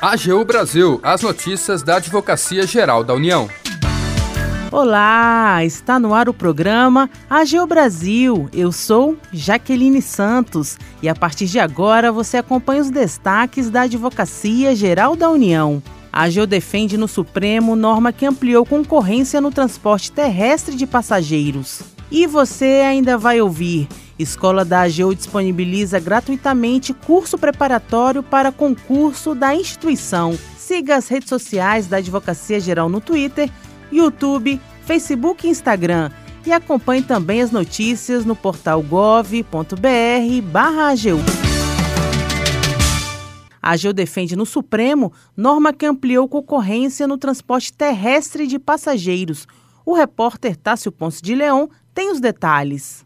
AGU Brasil, as notícias da Advocacia Geral da União. Olá, está no ar o programa AGU Brasil. Eu sou Jaqueline Santos e a partir de agora você acompanha os destaques da Advocacia Geral da União. A AGU defende no Supremo norma que ampliou concorrência no transporte terrestre de passageiros. E você ainda vai ouvir Escola da AGU disponibiliza gratuitamente curso preparatório para concurso da instituição. Siga as redes sociais da Advocacia Geral no Twitter, YouTube, Facebook e Instagram. E acompanhe também as notícias no portal gov.br/agu. A AGU defende no Supremo norma que ampliou concorrência no transporte terrestre de passageiros. O repórter Tássio Ponce de Leão tem os detalhes.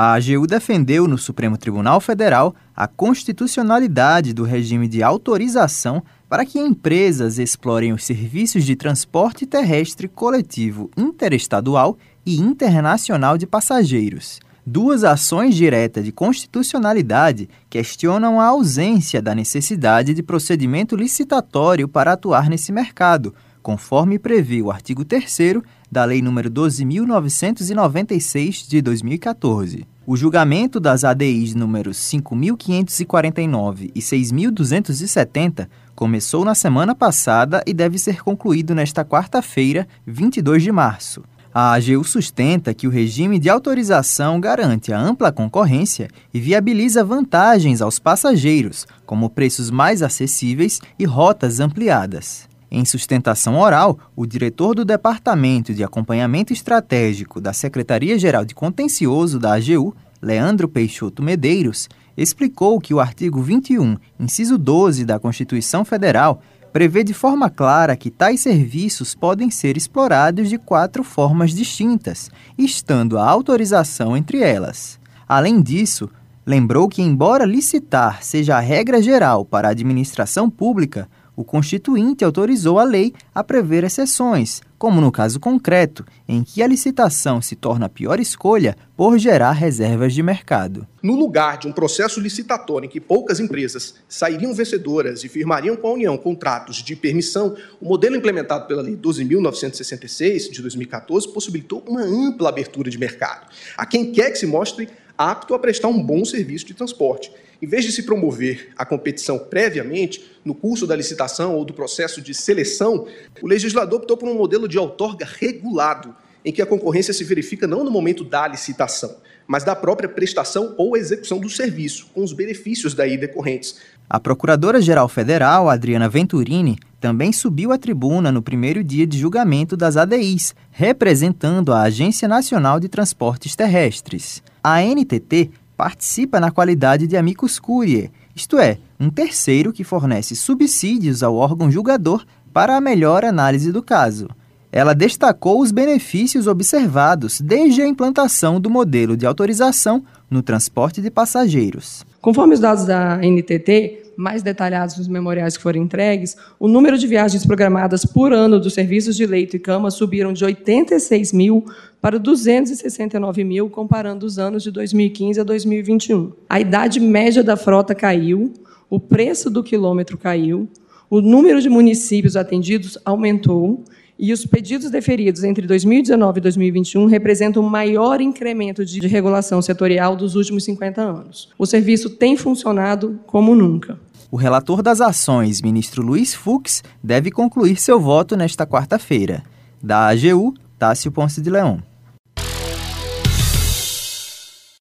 A AGU defendeu no Supremo Tribunal Federal a constitucionalidade do regime de autorização para que empresas explorem os serviços de transporte terrestre coletivo interestadual e internacional de passageiros. Duas ações diretas de constitucionalidade questionam a ausência da necessidade de procedimento licitatório para atuar nesse mercado, conforme prevê o artigo 3 da Lei nº 12.996 de 2014. O julgamento das ADIs números 5.549 e 6.270 começou na semana passada e deve ser concluído nesta quarta-feira, 22 de março. A AGU sustenta que o regime de autorização garante a ampla concorrência e viabiliza vantagens aos passageiros, como preços mais acessíveis e rotas ampliadas. Em sustentação oral, o diretor do Departamento de Acompanhamento Estratégico da Secretaria-Geral de Contencioso da AGU, Leandro Peixoto Medeiros, explicou que o artigo 21, inciso 12 da Constituição Federal, prevê de forma clara que tais serviços podem ser explorados de quatro formas distintas, estando a autorização entre elas. Além disso, lembrou que, embora licitar seja a regra geral para a administração pública, o Constituinte autorizou a lei a prever exceções, como no caso concreto, em que a licitação se torna a pior escolha por gerar reservas de mercado. No lugar de um processo licitatório em que poucas empresas sairiam vencedoras e firmariam com a União contratos de permissão, o modelo implementado pela Lei 12.966 de 2014 possibilitou uma ampla abertura de mercado a quem quer que se mostre apto a prestar um bom serviço de transporte. Em vez de se promover a competição previamente, no curso da licitação ou do processo de seleção, o legislador optou por um modelo de outorga regulado, em que a concorrência se verifica não no momento da licitação, mas da própria prestação ou execução do serviço, com os benefícios daí decorrentes. A Procuradora-Geral Federal, Adriana Venturini, também subiu à tribuna no primeiro dia de julgamento das ADIs, representando a Agência Nacional de Transportes Terrestres. A NTT participa na qualidade de amicus curiae, isto é, um terceiro que fornece subsídios ao órgão julgador para a melhor análise do caso. Ela destacou os benefícios observados desde a implantação do modelo de autorização no transporte de passageiros. Conforme os dados da NTT, mais detalhados nos memoriais que foram entregues, o número de viagens programadas por ano dos serviços de leito e cama subiram de 86 mil para 269 mil, comparando os anos de 2015 a 2021. A idade média da frota caiu, o preço do quilômetro caiu, o número de municípios atendidos aumentou e os pedidos deferidos entre 2019 e 2021 representam o maior incremento de regulação setorial dos últimos 50 anos. O serviço tem funcionado como nunca. O relator das ações, ministro Luiz Fux, deve concluir seu voto nesta quarta-feira. Da AGU, Tássio Ponce de Leão.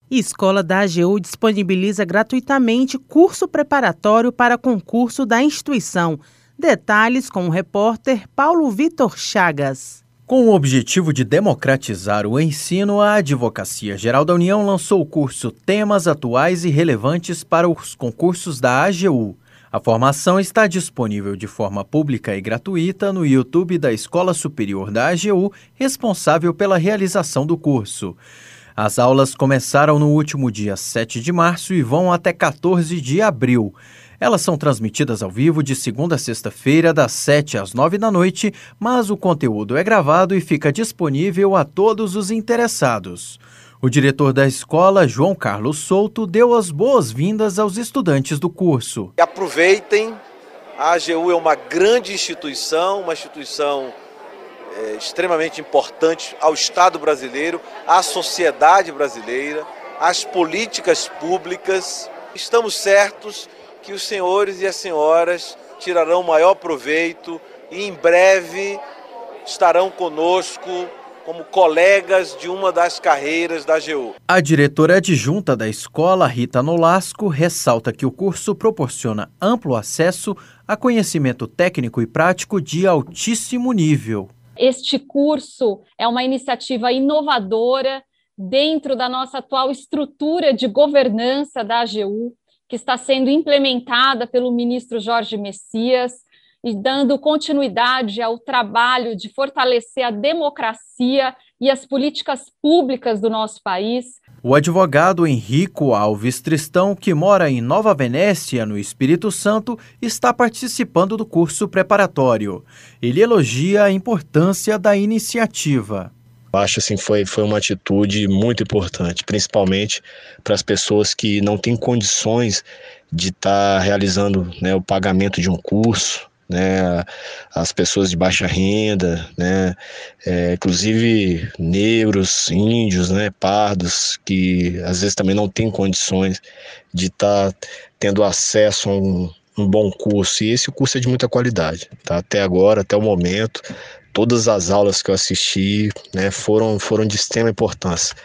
Escola da AGU disponibiliza gratuitamente curso preparatório para concurso da instituição. Detalhes com o repórter Paulo Vitor Chagas. Com o objetivo de democratizar o ensino, a Advocacia Geral da União lançou o curso Temas Atuais e Relevantes para os concursos da AGU. A formação está disponível de forma pública e gratuita no YouTube da Escola Superior da AGU, responsável pela realização do curso. As aulas começaram no último dia 7 de março e vão até 14 de abril. Elas são transmitidas ao vivo de segunda a sexta-feira, das 7 às 9 da noite, mas o conteúdo é gravado e fica disponível a todos os interessados. O diretor da escola, João Carlos Souto, deu as boas-vindas aos estudantes do curso. Aproveitem A AGU é uma grande instituição, uma instituição é, extremamente importante ao Estado brasileiro, à sociedade brasileira, às políticas públicas. Estamos certos que os senhores e as senhoras tirarão maior proveito e em breve estarão conosco como colegas de uma das carreiras da AGU. A diretora adjunta da escola, Rita Nolasco, ressalta que o curso proporciona amplo acesso a conhecimento técnico e prático de altíssimo nível. Este curso é uma iniciativa inovadora dentro da nossa atual estrutura de governança da AGU, que está sendo implementada pelo ministro Jorge Messias e dando continuidade ao trabalho de fortalecer a democracia e as políticas públicas do nosso país. O advogado Henrico Alves Tristão, que mora em Nova Venécia, no Espírito Santo, está participando do curso preparatório. Ele elogia a importância da iniciativa. Acho assim foi foi uma atitude muito importante, principalmente para as pessoas que não têm condições de estar tá realizando né, o pagamento de um curso, né, as pessoas de baixa renda, né, é, inclusive negros, índios, né, pardos, que às vezes também não têm condições de estar tá tendo acesso a um, um bom curso. E esse curso é de muita qualidade, tá? Até agora, até o momento, todas as aulas que eu assisti né, foram, foram de extrema importância.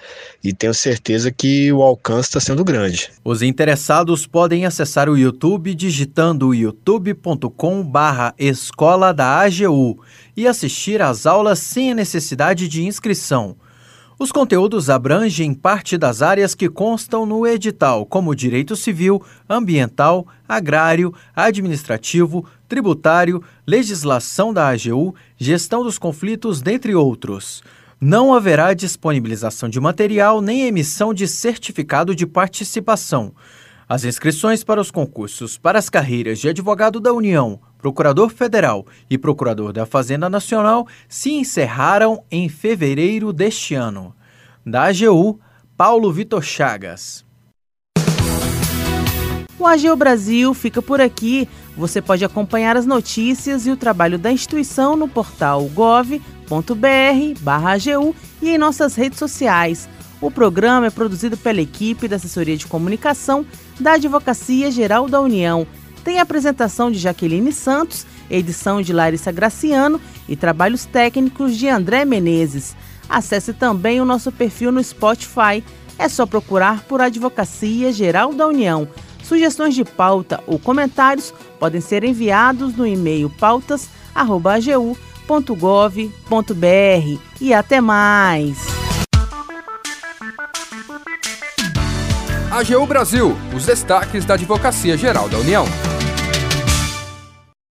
E tenho certeza que o alcance está sendo grande. Os interessados podem acessar o YouTube digitando youtube.com/barra Escola da AGU e assistir às aulas sem a necessidade de inscrição. Os conteúdos abrangem parte das áreas que constam no edital, como direito civil, ambiental, agrário, administrativo, tributário, legislação da AGU, gestão dos conflitos, dentre outros. Não haverá disponibilização de material nem emissão de certificado de participação. As inscrições para os concursos para as carreiras de advogado da União, procurador federal e procurador da Fazenda Nacional se encerraram em fevereiro deste ano. Da AGU, Paulo Vitor Chagas. O AGU Brasil fica por aqui. Você pode acompanhar as notícias e o trabalho da instituição no portal gov.br/agu e em nossas redes sociais. O programa é produzido pela equipe da Assessoria de Comunicação da Advocacia Geral da União. Tem apresentação de Jaqueline Santos, edição de Larissa Graciano e trabalhos técnicos de André Menezes. Acesse também o nosso perfil no Spotify. É só procurar por Advocacia Geral da União. Sugestões de pauta ou comentários podem ser enviados no e-mail pautas.agu.gov.br. E até mais! AGU Brasil, os destaques da Advocacia Geral da União.